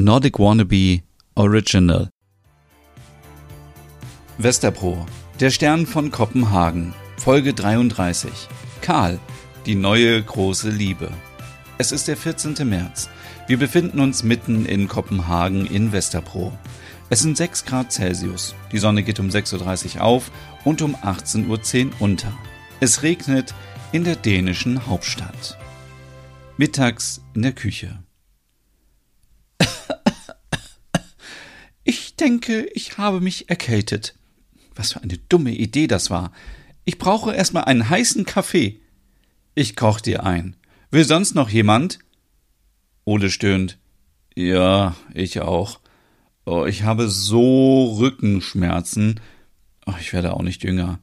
Nordic Wannabe Original. Westerpro, der Stern von Kopenhagen, Folge 33. Karl, die neue große Liebe. Es ist der 14. März. Wir befinden uns mitten in Kopenhagen in Westerpro. Es sind 6 Grad Celsius. Die Sonne geht um 6.30 Uhr auf und um 18.10 Uhr unter. Es regnet in der dänischen Hauptstadt. Mittags in der Küche. Ich denke, ich habe mich erkältet. Was für eine dumme Idee das war. Ich brauche erstmal einen heißen Kaffee. Ich koch dir ein. Will sonst noch jemand? Ole stöhnt. Ja, ich auch. Oh, ich habe so Rückenschmerzen. Oh, ich werde auch nicht jünger.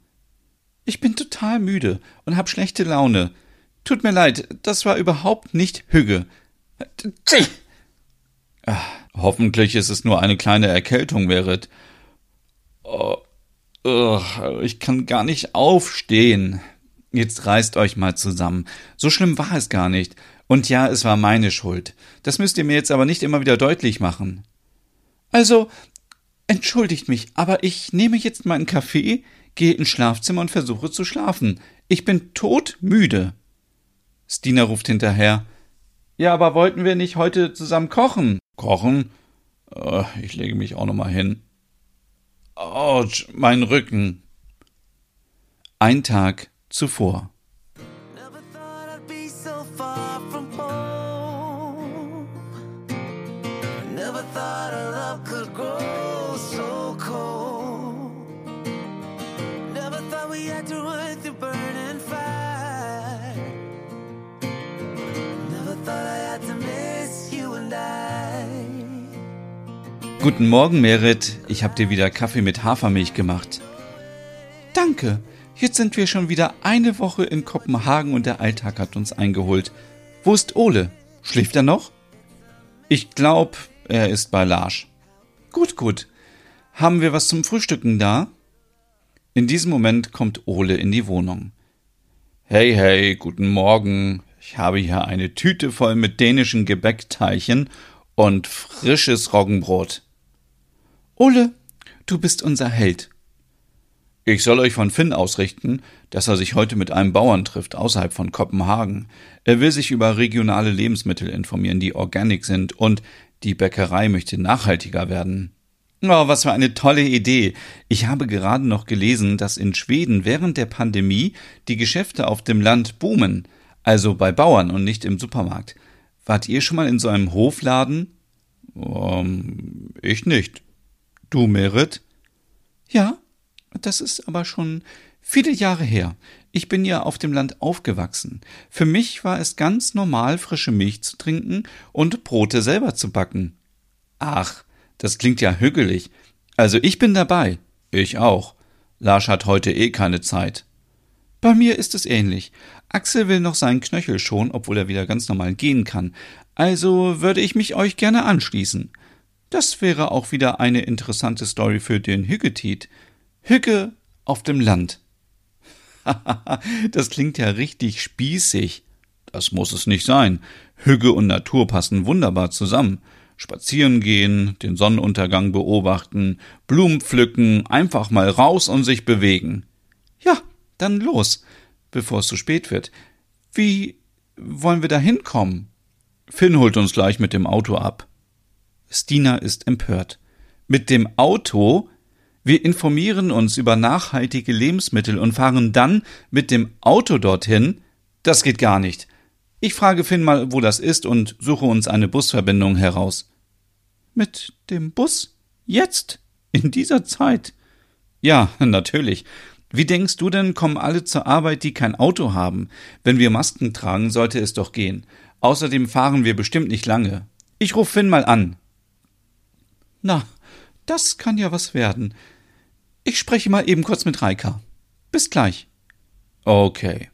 Ich bin total müde und hab schlechte Laune. Tut mir leid, das war überhaupt nicht Hügge. Ach, hoffentlich ist es nur eine kleine Erkältung, Merit. Oh, oh, ich kann gar nicht aufstehen. Jetzt reißt euch mal zusammen. So schlimm war es gar nicht. Und ja, es war meine Schuld. Das müsst ihr mir jetzt aber nicht immer wieder deutlich machen. Also, entschuldigt mich, aber ich nehme jetzt meinen Kaffee, gehe ins Schlafzimmer und versuche zu schlafen. Ich bin todmüde. Stina ruft hinterher. Ja, aber wollten wir nicht heute zusammen kochen? Kochen? Äh, ich lege mich auch noch mal hin. Autsch, mein Rücken. Ein Tag zuvor. Guten Morgen, Merit. Ich habe dir wieder Kaffee mit Hafermilch gemacht. Danke. Jetzt sind wir schon wieder eine Woche in Kopenhagen und der Alltag hat uns eingeholt. Wo ist Ole? Schläft er noch? Ich glaub, er ist bei Larsch. Gut, gut. Haben wir was zum Frühstücken da? In diesem Moment kommt Ole in die Wohnung. Hey, hey, guten Morgen. Ich habe hier eine Tüte voll mit dänischen Gebäckteilchen und frisches Roggenbrot. Ole, du bist unser Held. Ich soll euch von Finn ausrichten, dass er sich heute mit einem Bauern trifft außerhalb von Kopenhagen. Er will sich über regionale Lebensmittel informieren, die organic sind, und die Bäckerei möchte nachhaltiger werden. Oh, was für eine tolle Idee. Ich habe gerade noch gelesen, dass in Schweden während der Pandemie die Geschäfte auf dem Land boomen, also bei Bauern und nicht im Supermarkt. Wart ihr schon mal in so einem Hofladen? Um, ähm, ich nicht. Du, Merit? Ja, das ist aber schon viele Jahre her. Ich bin ja auf dem Land aufgewachsen. Für mich war es ganz normal, frische Milch zu trinken und Brote selber zu backen. Ach, das klingt ja hügelig. Also ich bin dabei. Ich auch. Lars hat heute eh keine Zeit. Bei mir ist es ähnlich. Axel will noch seinen Knöchel schon, obwohl er wieder ganz normal gehen kann. Also würde ich mich euch gerne anschließen. Das wäre auch wieder eine interessante Story für den Hüggetit. Hügge auf dem Land. das klingt ja richtig spießig. Das muss es nicht sein. Hügge und Natur passen wunderbar zusammen. Spazieren gehen, den Sonnenuntergang beobachten, Blumen pflücken, einfach mal raus und sich bewegen. Ja, dann los, bevor es zu spät wird. Wie wollen wir da hinkommen? Finn holt uns gleich mit dem Auto ab. Stina ist empört. Mit dem Auto? Wir informieren uns über nachhaltige Lebensmittel und fahren dann mit dem Auto dorthin? Das geht gar nicht. Ich frage Finn mal, wo das ist und suche uns eine Busverbindung heraus. Mit dem Bus? Jetzt? In dieser Zeit? Ja, natürlich. Wie denkst du denn, kommen alle zur Arbeit, die kein Auto haben? Wenn wir Masken tragen, sollte es doch gehen. Außerdem fahren wir bestimmt nicht lange. Ich ruf Finn mal an. Na, das kann ja was werden. Ich spreche mal eben kurz mit Reika. Bis gleich. Okay.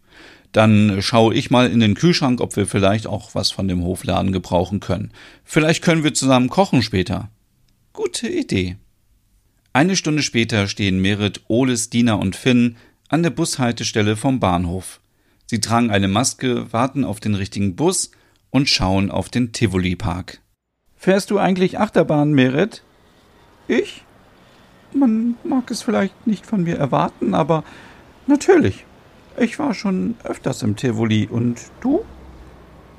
Dann schaue ich mal in den Kühlschrank, ob wir vielleicht auch was von dem Hofladen gebrauchen können. Vielleicht können wir zusammen kochen später. Gute Idee. Eine Stunde später stehen Merit, Oles, Dina und Finn an der Bushaltestelle vom Bahnhof. Sie tragen eine Maske, warten auf den richtigen Bus und schauen auf den Tivoli-Park. Fährst du eigentlich Achterbahn, Merit? Ich? Man mag es vielleicht nicht von mir erwarten, aber natürlich. Ich war schon öfters im Tivoli. Und du?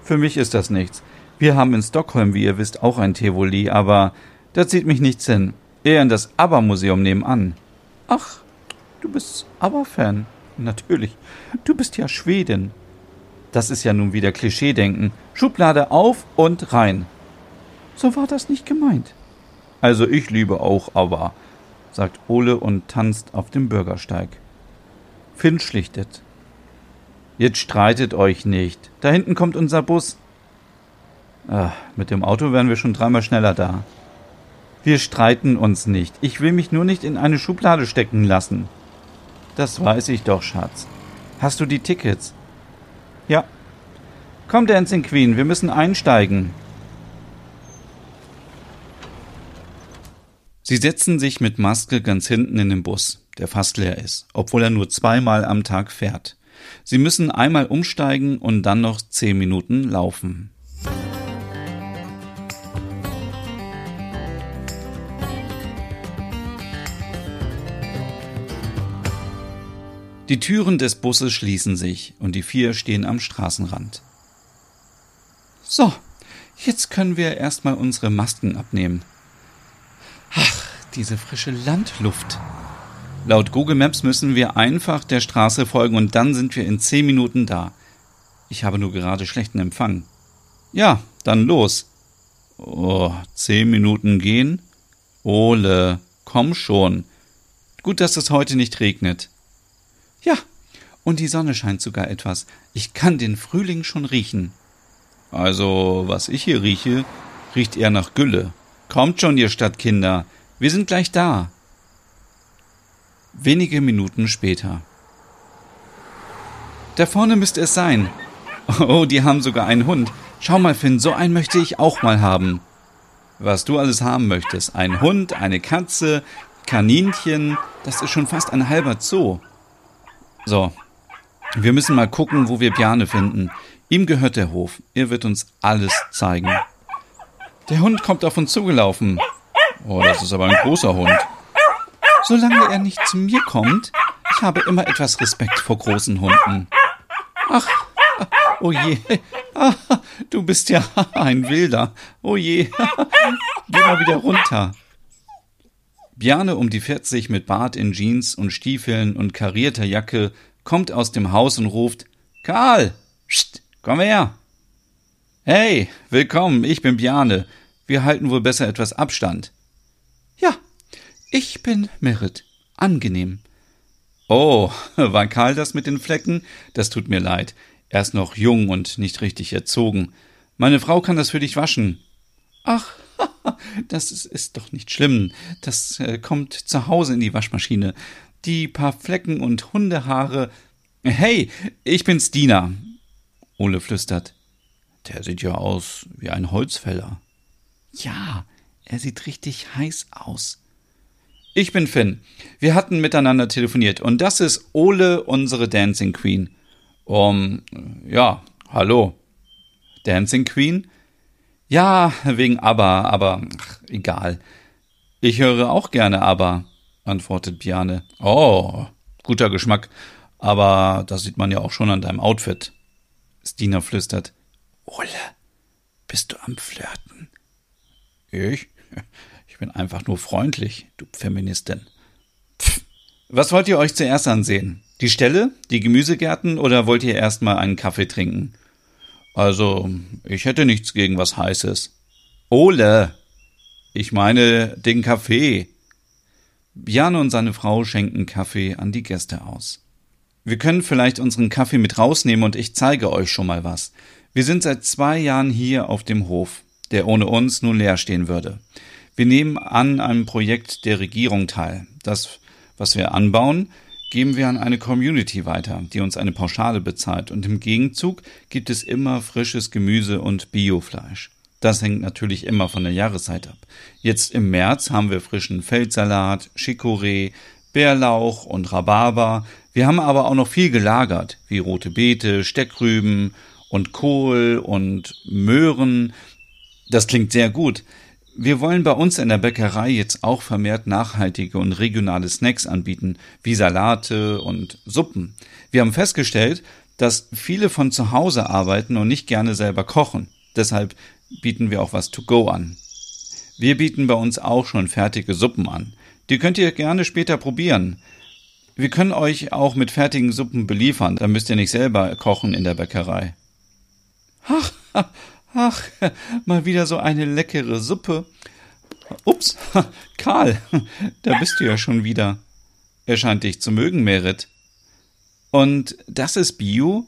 Für mich ist das nichts. Wir haben in Stockholm, wie ihr wisst, auch ein Tivoli, aber da zieht mich nichts hin. Eher in das ABBA-Museum nebenan. Ach, du bist ABBA-Fan. Natürlich. Du bist ja Schwedin. Das ist ja nun wieder Klischeedenken. Schublade auf und rein. So war das nicht gemeint. Also ich liebe auch ABBA, sagt Ole und tanzt auf dem Bürgersteig. Finn schlichtet. Jetzt streitet euch nicht. Da hinten kommt unser Bus. Ach, mit dem Auto wären wir schon dreimal schneller da. Wir streiten uns nicht. Ich will mich nur nicht in eine Schublade stecken lassen. Das weiß ich doch, Schatz. Hast du die Tickets? Ja. Komm, Dancing Queen, wir müssen einsteigen. Sie setzen sich mit Maske ganz hinten in den Bus, der fast leer ist, obwohl er nur zweimal am Tag fährt. Sie müssen einmal umsteigen und dann noch zehn Minuten laufen. Die Türen des Busses schließen sich und die vier stehen am Straßenrand. So, jetzt können wir erstmal unsere Masken abnehmen. Ach, diese frische Landluft. Laut Google Maps müssen wir einfach der Straße folgen und dann sind wir in zehn Minuten da. Ich habe nur gerade schlechten Empfang. Ja, dann los. Oh, zehn Minuten gehen? Ole, komm schon. Gut, dass es heute nicht regnet. Ja, und die Sonne scheint sogar etwas. Ich kann den Frühling schon riechen. Also, was ich hier rieche, riecht eher nach Gülle. Kommt schon, ihr Stadtkinder. Wir sind gleich da. Wenige Minuten später. Da vorne müsste es sein. Oh, die haben sogar einen Hund. Schau mal, Finn, so einen möchte ich auch mal haben. Was du alles haben möchtest. Ein Hund, eine Katze, Kaninchen, das ist schon fast ein halber Zoo. So, wir müssen mal gucken, wo wir Bjane finden. Ihm gehört der Hof. Er wird uns alles zeigen. Der Hund kommt auf uns zugelaufen. Oh, das ist aber ein großer Hund. Solange er nicht zu mir kommt, ich habe immer etwas Respekt vor großen Hunden. Ach, oh je. Du bist ja ein Wilder. Oh je. Geh mal wieder runter. Bjane um die 40 mit Bart in Jeans und Stiefeln und karierter Jacke kommt aus dem Haus und ruft Karl, pst, komm her. Hey, willkommen, ich bin Bjane. Wir halten wohl besser etwas Abstand. Ja, ich bin Merit. Angenehm. Oh, war Karl das mit den Flecken? Das tut mir leid. Er ist noch jung und nicht richtig erzogen. Meine Frau kann das für dich waschen. Ach, das ist, ist doch nicht schlimm. Das äh, kommt zu Hause in die Waschmaschine. Die paar Flecken und Hundehaare. Hey, ich bin's Dina. Ole flüstert. Der sieht ja aus wie ein Holzfäller. Ja, er sieht richtig heiß aus. Ich bin Finn. Wir hatten miteinander telefoniert und das ist Ole, unsere Dancing Queen. Um, ja, hallo. Dancing Queen? Ja, wegen ABBA, aber ach, egal. Ich höre auch gerne ABBA, antwortet Biane. Oh, guter Geschmack. Aber das sieht man ja auch schon an deinem Outfit. Stina flüstert. Ole, bist du am Flirten? Ich? Ich bin einfach nur freundlich, du Feministin. Pff. Was wollt ihr euch zuerst ansehen? Die Stelle, die Gemüsegärten oder wollt ihr erstmal einen Kaffee trinken? Also, ich hätte nichts gegen was Heißes. Ole! Ich meine den Kaffee. Jan und seine Frau schenken Kaffee an die Gäste aus. Wir können vielleicht unseren Kaffee mit rausnehmen und ich zeige euch schon mal was. Wir sind seit zwei Jahren hier auf dem Hof, der ohne uns nun leer stehen würde. Wir nehmen an einem Projekt der Regierung teil. Das, was wir anbauen, geben wir an eine Community weiter, die uns eine Pauschale bezahlt und im Gegenzug gibt es immer frisches Gemüse und Biofleisch. Das hängt natürlich immer von der Jahreszeit ab. Jetzt im März haben wir frischen Feldsalat, Chicorée, Bärlauch und Rhabarber. Wir haben aber auch noch viel gelagert, wie rote Beete, Steckrüben und Kohl und Möhren. Das klingt sehr gut. Wir wollen bei uns in der Bäckerei jetzt auch vermehrt nachhaltige und regionale Snacks anbieten, wie Salate und Suppen. Wir haben festgestellt, dass viele von zu Hause arbeiten und nicht gerne selber kochen. Deshalb bieten wir auch was to go an. Wir bieten bei uns auch schon fertige Suppen an. Die könnt ihr gerne später probieren. Wir können euch auch mit fertigen Suppen beliefern, dann müsst ihr nicht selber kochen in der Bäckerei. Ach, ach, mal wieder so eine leckere Suppe. Ups, Karl, da bist du ja schon wieder. Er scheint dich zu mögen, Merit. Und das ist Bio?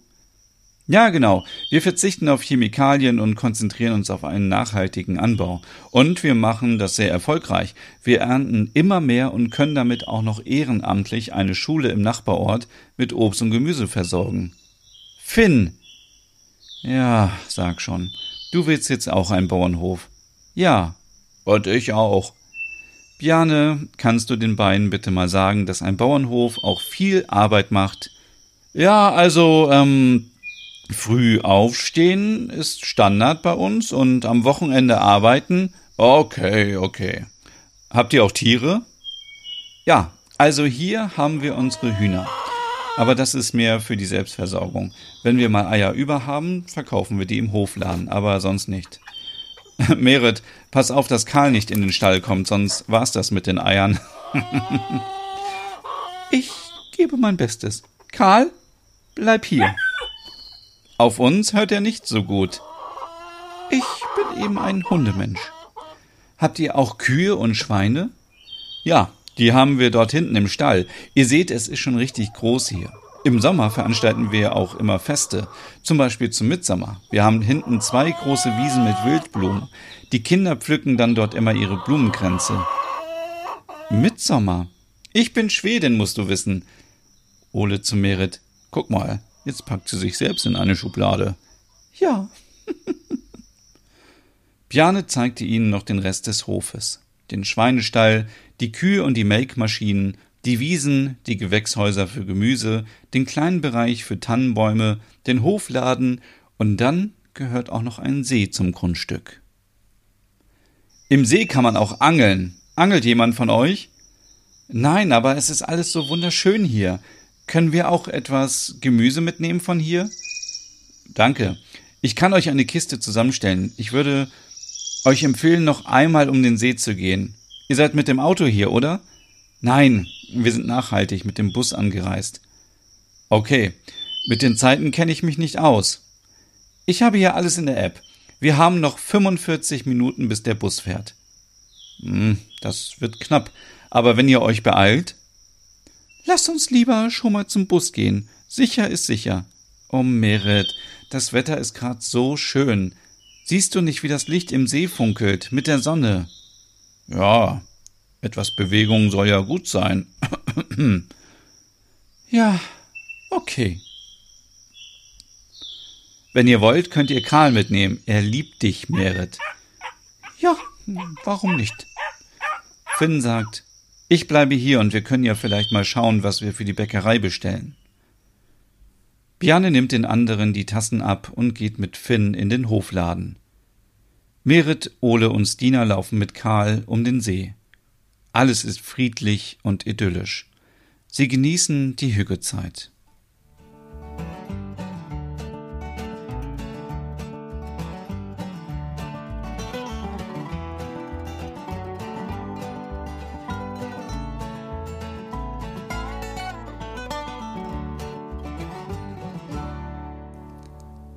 Ja, genau. Wir verzichten auf Chemikalien und konzentrieren uns auf einen nachhaltigen Anbau. Und wir machen das sehr erfolgreich. Wir ernten immer mehr und können damit auch noch ehrenamtlich eine Schule im Nachbarort mit Obst und Gemüse versorgen. Finn! Ja, sag schon. Du willst jetzt auch einen Bauernhof. Ja. Und ich auch. Bjane, kannst du den beiden bitte mal sagen, dass ein Bauernhof auch viel Arbeit macht? Ja, also, ähm, Früh aufstehen ist Standard bei uns und am Wochenende arbeiten? Okay, okay. Habt ihr auch Tiere? Ja, also hier haben wir unsere Hühner. Aber das ist mehr für die Selbstversorgung. Wenn wir mal Eier über haben, verkaufen wir die im Hofladen, aber sonst nicht. Merit, pass auf, dass Karl nicht in den Stall kommt, sonst war's das mit den Eiern. ich gebe mein Bestes. Karl, bleib hier. Auf uns hört er nicht so gut. Ich bin eben ein Hundemensch. Habt ihr auch Kühe und Schweine? Ja, die haben wir dort hinten im Stall. Ihr seht, es ist schon richtig groß hier. Im Sommer veranstalten wir auch immer Feste, zum Beispiel zum Mitsommer. Wir haben hinten zwei große Wiesen mit Wildblumen. Die Kinder pflücken dann dort immer ihre Blumenkränze. Mitsommer. Ich bin Schwedin, musst du wissen. Ole zu Merit. Guck mal, Jetzt packt sie sich selbst in eine Schublade. Ja. Bjane zeigte ihnen noch den Rest des Hofes. Den Schweinestall, die Kühe und die Melkmaschinen, die Wiesen, die Gewächshäuser für Gemüse, den kleinen Bereich für Tannenbäume, den Hofladen und dann gehört auch noch ein See zum Grundstück. Im See kann man auch angeln. Angelt jemand von euch? Nein, aber es ist alles so wunderschön hier. Können wir auch etwas Gemüse mitnehmen von hier? Danke. Ich kann euch eine Kiste zusammenstellen. Ich würde euch empfehlen, noch einmal um den See zu gehen. Ihr seid mit dem Auto hier, oder? Nein, wir sind nachhaltig mit dem Bus angereist. Okay, mit den Zeiten kenne ich mich nicht aus. Ich habe hier alles in der App. Wir haben noch 45 Minuten, bis der Bus fährt. Hm, das wird knapp. Aber wenn ihr euch beeilt, Lass uns lieber schon mal zum Bus gehen. Sicher ist sicher. Oh, Merit, das Wetter ist grad so schön. Siehst du nicht, wie das Licht im See funkelt, mit der Sonne? Ja, etwas Bewegung soll ja gut sein. ja, okay. Wenn ihr wollt, könnt ihr Karl mitnehmen. Er liebt dich, Merit. Ja, warum nicht? Finn sagt, ich bleibe hier und wir können ja vielleicht mal schauen, was wir für die Bäckerei bestellen. Bjarne nimmt den anderen die Tassen ab und geht mit Finn in den Hofladen. Merit, Ole und Stina laufen mit Karl um den See. Alles ist friedlich und idyllisch. Sie genießen die Hüggezeit.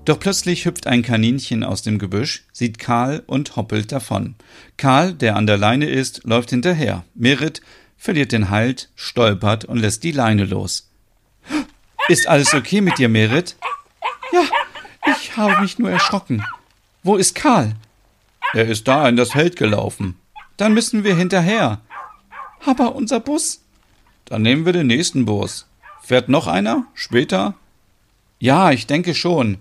Doch plötzlich hüpft ein Kaninchen aus dem Gebüsch, sieht Karl und hoppelt davon. Karl, der an der Leine ist, läuft hinterher. Merit verliert den Halt, stolpert und lässt die Leine los. Ist alles okay mit dir, Merit? Ja, ich habe mich nur erschrocken. Wo ist Karl? Er ist da in das Feld gelaufen. Dann müssen wir hinterher. Aber unser Bus? Dann nehmen wir den nächsten Bus. Fährt noch einer? Später? Ja, ich denke schon.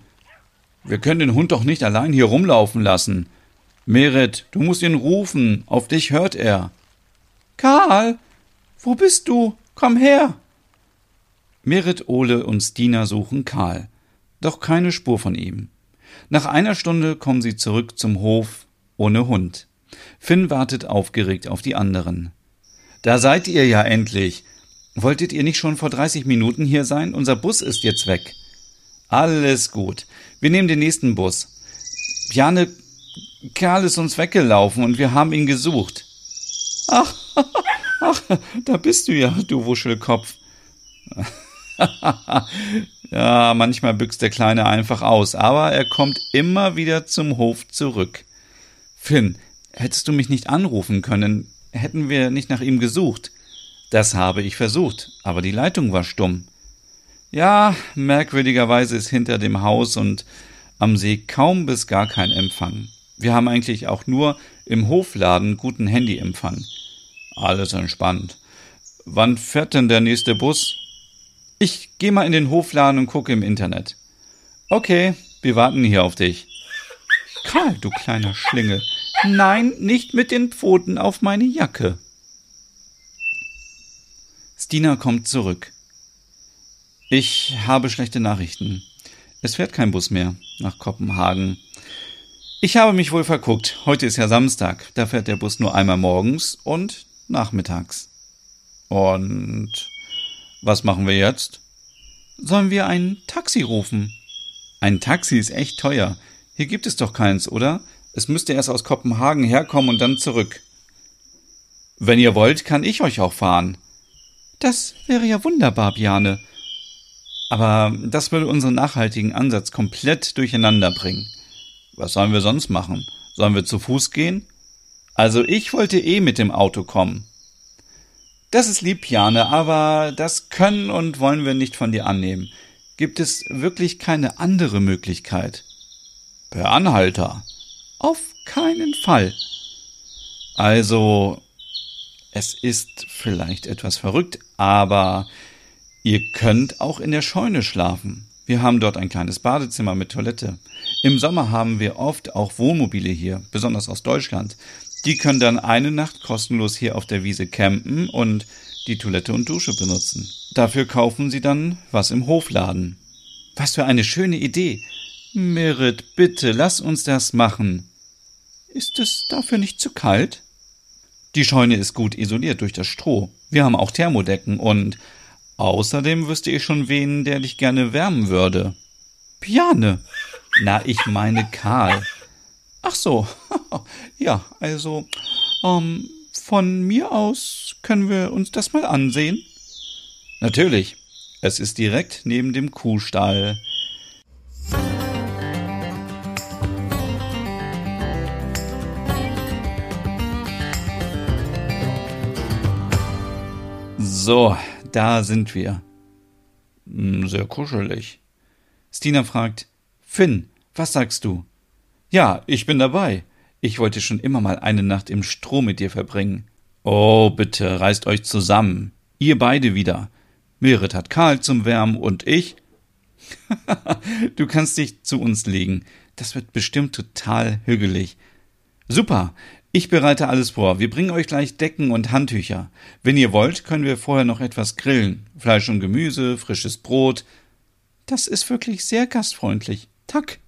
Wir können den Hund doch nicht allein hier rumlaufen lassen. Merit, du musst ihn rufen, auf dich hört er. Karl, wo bist du? Komm her. Merit, Ole und Stina suchen Karl, doch keine Spur von ihm. Nach einer Stunde kommen sie zurück zum Hof ohne Hund. Finn wartet aufgeregt auf die anderen. Da seid ihr ja endlich. Wolltet ihr nicht schon vor 30 Minuten hier sein? Unser Bus ist jetzt weg. Alles gut. Wir nehmen den nächsten Bus. Bjane, Kerl ist uns weggelaufen und wir haben ihn gesucht. Ach, ach, da bist du ja, du Wuschelkopf. ja, manchmal büchst der Kleine einfach aus, aber er kommt immer wieder zum Hof zurück. Finn, hättest du mich nicht anrufen können, hätten wir nicht nach ihm gesucht. Das habe ich versucht, aber die Leitung war stumm. Ja, merkwürdigerweise ist hinter dem Haus und am See kaum bis gar kein Empfang. Wir haben eigentlich auch nur im Hofladen guten Handyempfang. Alles entspannt. Wann fährt denn der nächste Bus? Ich geh mal in den Hofladen und gucke im Internet. Okay, wir warten hier auf dich. Karl, du kleiner Schlingel. Nein, nicht mit den Pfoten auf meine Jacke. Stina kommt zurück. Ich habe schlechte Nachrichten. Es fährt kein Bus mehr nach Kopenhagen. Ich habe mich wohl verguckt. Heute ist ja Samstag. Da fährt der Bus nur einmal morgens und nachmittags. Und was machen wir jetzt? Sollen wir ein Taxi rufen? Ein Taxi ist echt teuer. Hier gibt es doch keins, oder? Es müsste erst aus Kopenhagen herkommen und dann zurück. Wenn ihr wollt, kann ich euch auch fahren. Das wäre ja wunderbar, Bjane. Aber das würde unseren nachhaltigen Ansatz komplett durcheinander bringen. Was sollen wir sonst machen? Sollen wir zu Fuß gehen? Also ich wollte eh mit dem Auto kommen. Das ist lieb, Jane, aber das können und wollen wir nicht von dir annehmen. Gibt es wirklich keine andere Möglichkeit? Per Anhalter. Auf keinen Fall. Also, es ist vielleicht etwas verrückt, aber ihr könnt auch in der Scheune schlafen. Wir haben dort ein kleines Badezimmer mit Toilette. Im Sommer haben wir oft auch Wohnmobile hier, besonders aus Deutschland. Die können dann eine Nacht kostenlos hier auf der Wiese campen und die Toilette und Dusche benutzen. Dafür kaufen sie dann was im Hofladen. Was für eine schöne Idee. Merit, bitte, lass uns das machen. Ist es dafür nicht zu kalt? Die Scheune ist gut isoliert durch das Stroh. Wir haben auch Thermodecken und außerdem wüsste ich schon wen, der dich gerne wärmen würde. Piane. Na, ich meine Karl. Ach so, ja, also ähm, von mir aus können wir uns das mal ansehen. Natürlich, es ist direkt neben dem Kuhstall. So, da sind wir. Hm, sehr kuschelig. Stina fragt, Finn, was sagst du? Ja, ich bin dabei. Ich wollte schon immer mal eine Nacht im Stroh mit dir verbringen. Oh, bitte, reißt euch zusammen. Ihr beide wieder. Merit hat Karl zum Wärmen und ich. du kannst dich zu uns legen. Das wird bestimmt total hügelig. Super. Ich bereite alles vor. Wir bringen euch gleich Decken und Handtücher. Wenn ihr wollt, können wir vorher noch etwas grillen. Fleisch und Gemüse, frisches Brot. Das ist wirklich sehr gastfreundlich. Tack.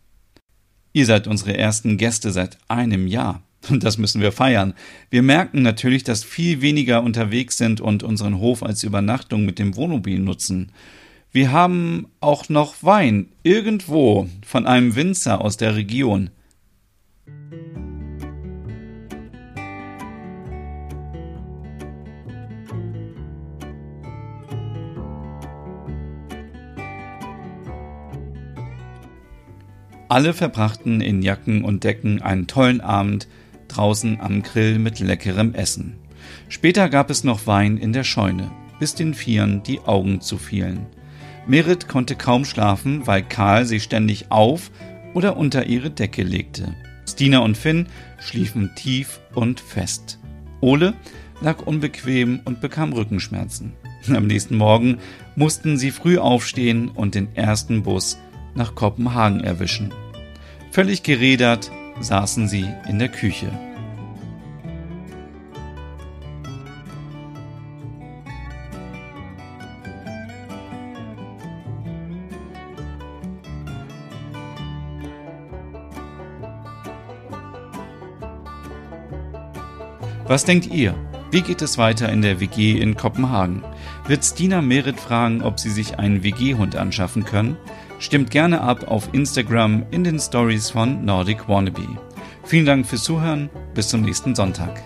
Ihr seid unsere ersten Gäste seit einem Jahr. Und das müssen wir feiern. Wir merken natürlich, dass viel weniger unterwegs sind und unseren Hof als Übernachtung mit dem Wohnmobil nutzen. Wir haben auch noch Wein irgendwo von einem Winzer aus der Region. Alle verbrachten in Jacken und Decken einen tollen Abend draußen am Grill mit leckerem Essen. Später gab es noch Wein in der Scheune, bis den Vieren die Augen zufielen. Merit konnte kaum schlafen, weil Karl sie ständig auf oder unter ihre Decke legte. Stina und Finn schliefen tief und fest. Ole lag unbequem und bekam Rückenschmerzen. Am nächsten Morgen mussten sie früh aufstehen und den ersten Bus nach Kopenhagen erwischen. Völlig gerädert saßen sie in der Küche. Was denkt ihr? Wie geht es weiter in der WG in Kopenhagen? Wird Stina Merit fragen, ob sie sich einen WG-Hund anschaffen können? Stimmt gerne ab auf Instagram in den Stories von Nordic Wannabe. Vielen Dank fürs Zuhören. Bis zum nächsten Sonntag.